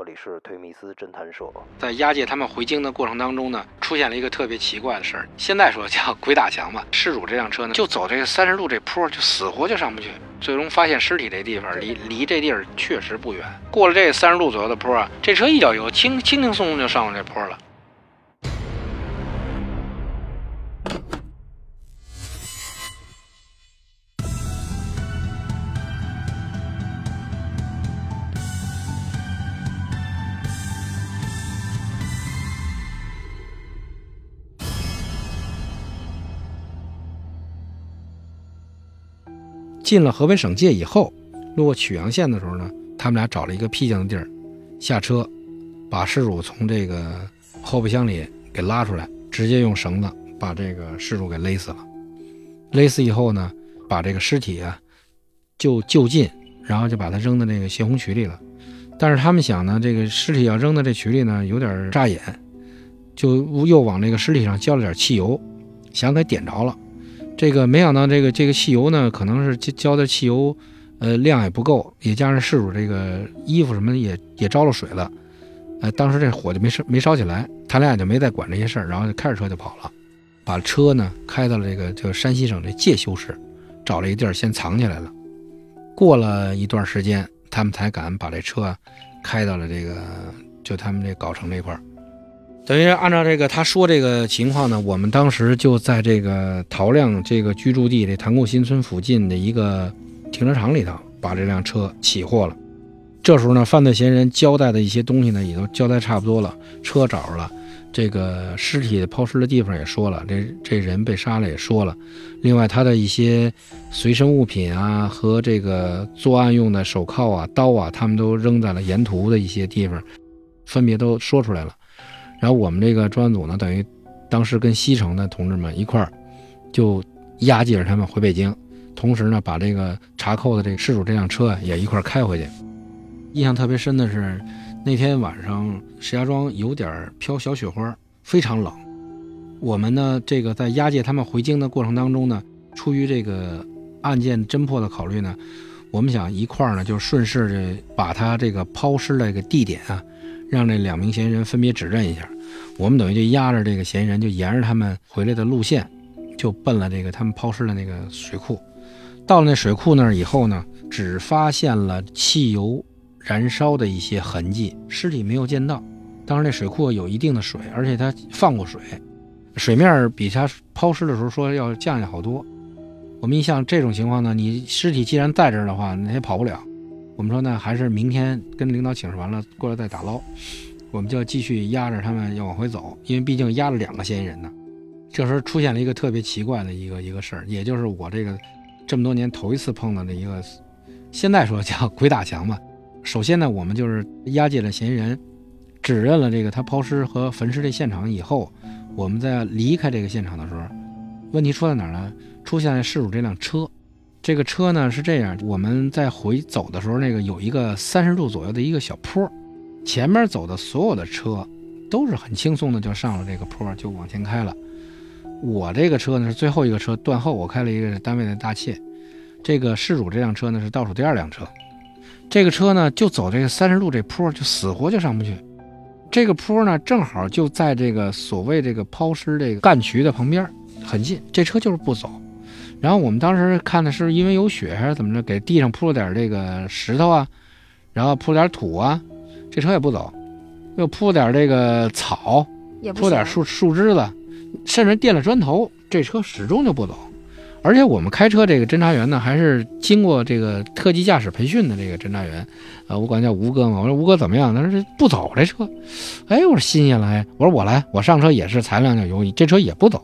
这里是推密斯侦探社。在押解他们回京的过程当中呢，出现了一个特别奇怪的事儿。现在说叫鬼打墙吧。事主这辆车呢，就走这个三十路这坡，就死活就上不去。最终发现尸体这地方离离这地儿确实不远。过了这三十度左右的坡啊，这车一脚油，轻轻轻松松就上了这坡了。进了河北省界以后，路过曲阳县的时候呢，他们俩找了一个僻静的地儿，下车，把失主从这个后备箱里给拉出来，直接用绳子把这个失主给勒死了。勒死以后呢，把这个尸体啊就就近，然后就把它扔到那个泄洪渠里了。但是他们想呢，这个尸体要扔到这渠里呢，有点扎眼，就又往那个尸体上浇了点汽油，想给点着了。这个没想到，这个这个汽油呢，可能是浇的汽油，呃，量也不够，也加上事主这个衣服什么的也也着了水了，呃，当时这火就没烧没烧起来，他俩就没再管这些事儿，然后就开着车就跑了，把车呢开到了这个就山西省的介休市，找了一地儿先藏起来了。过了一段时间，他们才敢把这车开到了这个就他们这藁城这块儿。等于按照这个他说这个情况呢，我们当时就在这个陶亮这个居住地这潭固新村附近的一个停车场里头，把这辆车起获了。这时候呢，犯罪嫌疑人交代的一些东西呢，也都交代差不多了，车找着了，这个尸体抛尸的地方也说了，这这人被杀了也说了。另外，他的一些随身物品啊和这个作案用的手铐啊、刀啊，他们都扔在了沿途的一些地方，分别都说出来了。然后我们这个专案组呢，等于当时跟西城的同志们一块儿，就押解着他们回北京，同时呢，把这个查扣的这个失主这辆车也一块儿开回去。印象特别深的是，那天晚上石家庄有点飘小雪花，非常冷。我们呢，这个在押解他们回京的过程当中呢，出于这个案件侦破的考虑呢，我们想一块儿呢，就顺势把他这个抛尸的这个地点啊。让这两名嫌疑人分别指认一下，我们等于就压着这个嫌疑人，就沿着他们回来的路线，就奔了这个他们抛尸的那个水库。到了那水库那儿以后呢，只发现了汽油燃烧的一些痕迹，尸体没有见到。当时那水库有一定的水，而且它放过水，水面比他抛尸的时候说要降下好多。我们一想这种情况呢，你尸体既然在这儿的话，那也跑不了。我们说呢，还是明天跟领导请示完了过来再打捞。我们就要继续压着他们要往回走，因为毕竟压了两个嫌疑人呢。这时候出现了一个特别奇怪的一个一个事儿，也就是我这个这么多年头一次碰到的一个，现在说叫 鬼打墙吧。首先呢，我们就是押解了嫌疑人，指认了这个他抛尸和焚尸的现场以后，我们在离开这个现场的时候，问题出在哪儿呢？出现了事主这辆车。这个车呢是这样，我们在回走的时候，那个有一个三十度左右的一个小坡，前面走的所有的车都是很轻松的就上了这个坡，就往前开了。我这个车呢是最后一个车断后，我开了一个单位的大切。这个事主这辆车呢是倒数第二辆车，这个车呢就走这个三十度这坡，就死活就上不去。这个坡呢正好就在这个所谓这个抛尸这个干渠的旁边，很近，这车就是不走。然后我们当时看的是因为有雪还是怎么着，给地上铺了点这个石头啊，然后铺了点土啊，这车也不走，又铺点这个草，铺点树树枝子，甚至垫了砖头，这车始终就不走。而且我们开车这个侦查员呢，还是经过这个特级驾驶培训的这个侦查员，呃，我管他叫吴哥嘛。我说吴哥怎么样？他说这不走这车。哎，我说新鲜了哎，我说我来，我上车也是踩两脚油，这车也不走。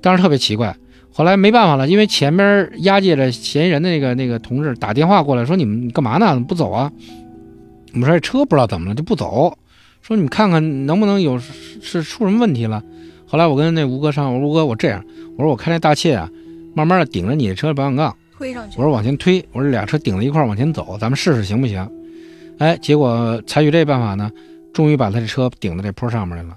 当时特别奇怪。后来没办法了，因为前面押解着嫌疑人的那个那个同志打电话过来，说你们干嘛呢？怎么不走啊？我们说这车不知道怎么了就不走，说你们看看能不能有是出什么问题了。后来我跟那吴哥商量，我说吴哥，我这样，我说我开那大切啊，慢慢的顶着你的车保险杠推上去，我说往前推，我说俩车顶在一块往前走，咱们试试行不行？哎，结果采取这办法呢，终于把他的车顶到这坡上面来了。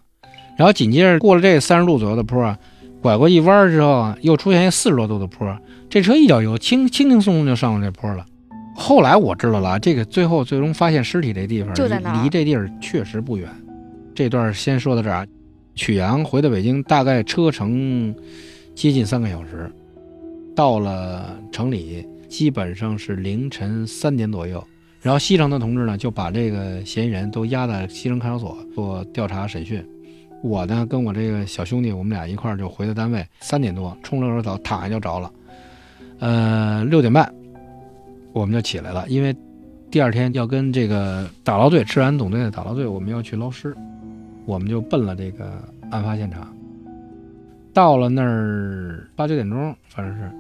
然后紧接着过了这三十度左右的坡啊。拐过一弯之后啊，又出现一四十多度的坡，这车一脚油，轻轻轻松松就上了这坡了。后来我知道了，这个最后最终发现尸体这地方就在那离这地儿确实不远。这段先说到这儿啊，曲阳回到北京大概车程接近三个小时，到了城里基本上是凌晨三点左右。然后西城的同志呢就把这个嫌疑人都押在西城看守所做调查审讯。我呢跟我这个小兄弟，我们俩一块儿就回到单位，三点多冲了个澡，躺下就着了。呃，六点半我们就起来了，因为第二天要跟这个打捞队、治安总队的打捞队，我们要去捞尸，我们就奔了这个案发现场。到了那儿八九点钟，反正是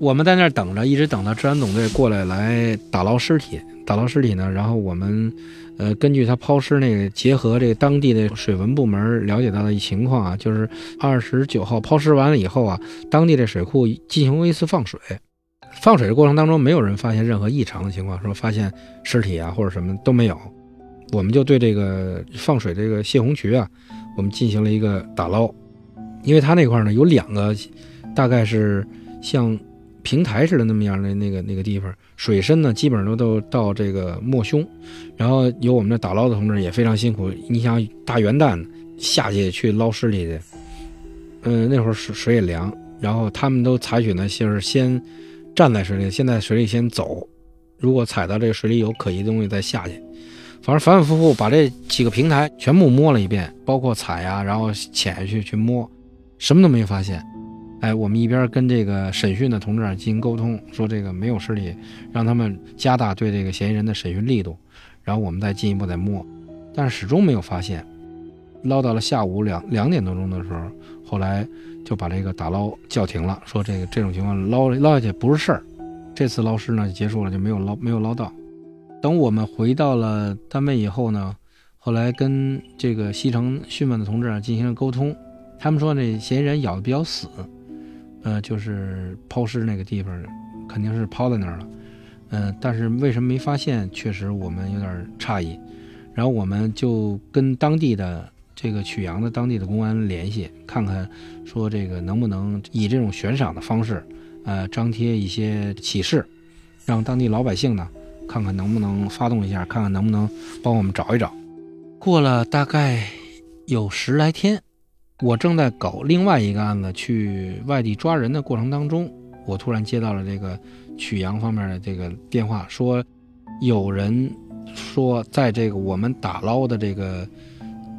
我们在那儿等着，一直等到治安总队过来来打捞尸体。打捞尸体呢，然后我们呃根据他抛尸那个，结合这当地的水文部门了解到的一情况啊，就是二十九号抛尸完了以后啊，当地的水库进行过一次放水。放水的过程当中，没有人发现任何异常的情况，说发现尸体啊或者什么都没有。我们就对这个放水这个泄洪渠啊，我们进行了一个打捞，因为它那块呢有两个，大概是像平台似的那么样的那个那个地方，水深呢基本上都都到这个没胸。然后有我们这打捞的同志也非常辛苦，你想大元旦下去去捞尸体去，嗯，那会儿水水也凉，然后他们都采取呢就是先。站在水里，先在水里先走，如果踩到这个水里有可疑的东西再下去。反正反反复复把这几个平台全部摸了一遍，包括踩呀，然后潜下去去摸，什么都没发现。哎，我们一边跟这个审讯的同志进行沟通，说这个没有尸体，让他们加大对这个嫌疑人的审讯力度，然后我们再进一步再摸，但是始终没有发现。捞到了下午两两点多钟的时候，后来。就把这个打捞叫停了，说这个这种情况捞捞下去不是事儿。这次捞尸呢就结束了，就没有捞没有捞到。等我们回到了单位以后呢，后来跟这个西城讯问的同志啊进行了沟通，他们说那嫌疑人咬的比较死，呃，就是抛尸那个地方肯定是抛在那儿了，嗯，但是为什么没发现，确实我们有点诧异。然后我们就跟当地的。这个曲阳的当地的公安联系，看看说这个能不能以这种悬赏的方式，呃，张贴一些启事，让当地老百姓呢看看能不能发动一下，看看能不能帮我们找一找。过了大概有十来天，我正在搞另外一个案子，去外地抓人的过程当中，我突然接到了这个曲阳方面的这个电话，说有人说在这个我们打捞的这个。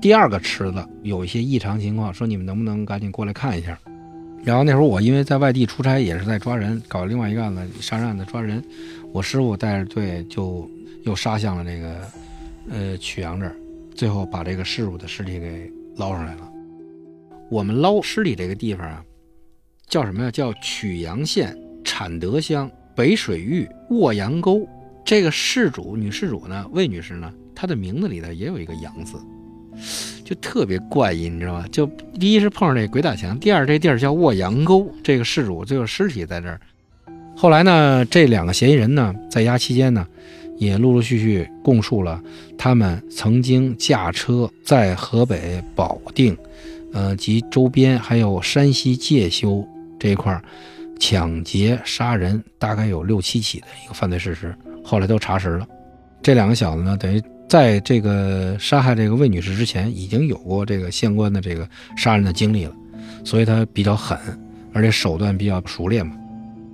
第二个池子有一些异常情况，说你们能不能赶紧过来看一下？然后那时候我因为在外地出差，也是在抓人，搞另外一个案子杀人案子抓人。我师傅带着队就又杀向了这个呃曲阳这儿，最后把这个失主的尸体给捞上来了。我们捞尸体这个地方啊，叫什么呀？叫曲阳县产德乡北水峪卧阳沟。这个事主女事主呢，魏女士呢，她的名字里头也有一个阳字。就特别怪异，你知道吗？就第一是碰上这鬼打墙，第二这地儿叫卧阳沟，这个事主最后尸体在这儿。后来呢，这两个嫌疑人呢，在押期间呢，也陆陆续续供述了他们曾经驾车在河北保定，呃及周边还有山西介休这一块抢劫杀人，大概有六七起的一个犯罪事实。后来都查实了，这两个小子呢，等于。在这个杀害这个魏女士之前，已经有过这个相关的这个杀人的经历了，所以他比较狠，而且手段比较熟练嘛。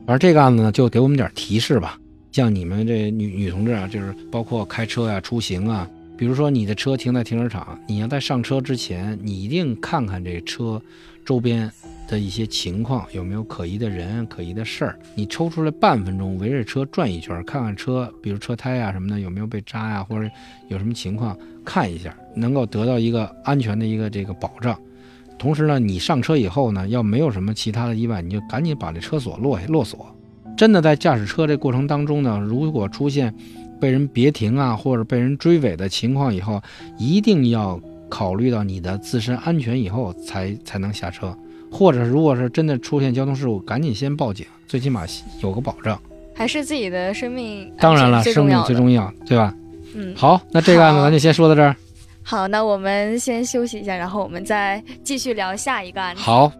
而这个案子呢，就给我们点提示吧。像你们这女女同志啊，就是包括开车呀、出行啊，比如说你的车停在停车场，你要在上车之前，你一定看看这车周边。的一些情况有没有可疑的人、可疑的事儿？你抽出来半分钟，围着车转一圈，看看车，比如车胎啊什么的有没有被扎呀，或者有什么情况，看一下，能够得到一个安全的一个这个保障。同时呢，你上车以后呢，要没有什么其他的意外，你就赶紧把这车锁落下，落锁。真的在驾驶车这过程当中呢，如果出现被人别停啊，或者被人追尾的情况以后，一定要考虑到你的自身安全以后才才能下车。或者如果是真的出现交通事故，赶紧先报警，最起码有个保障。还是自己的生命，当然了，生命最重要，对吧？嗯，好，那这个案子咱就先说到这儿。好，那我们先休息一下，然后我们再继续聊下一个案子。好。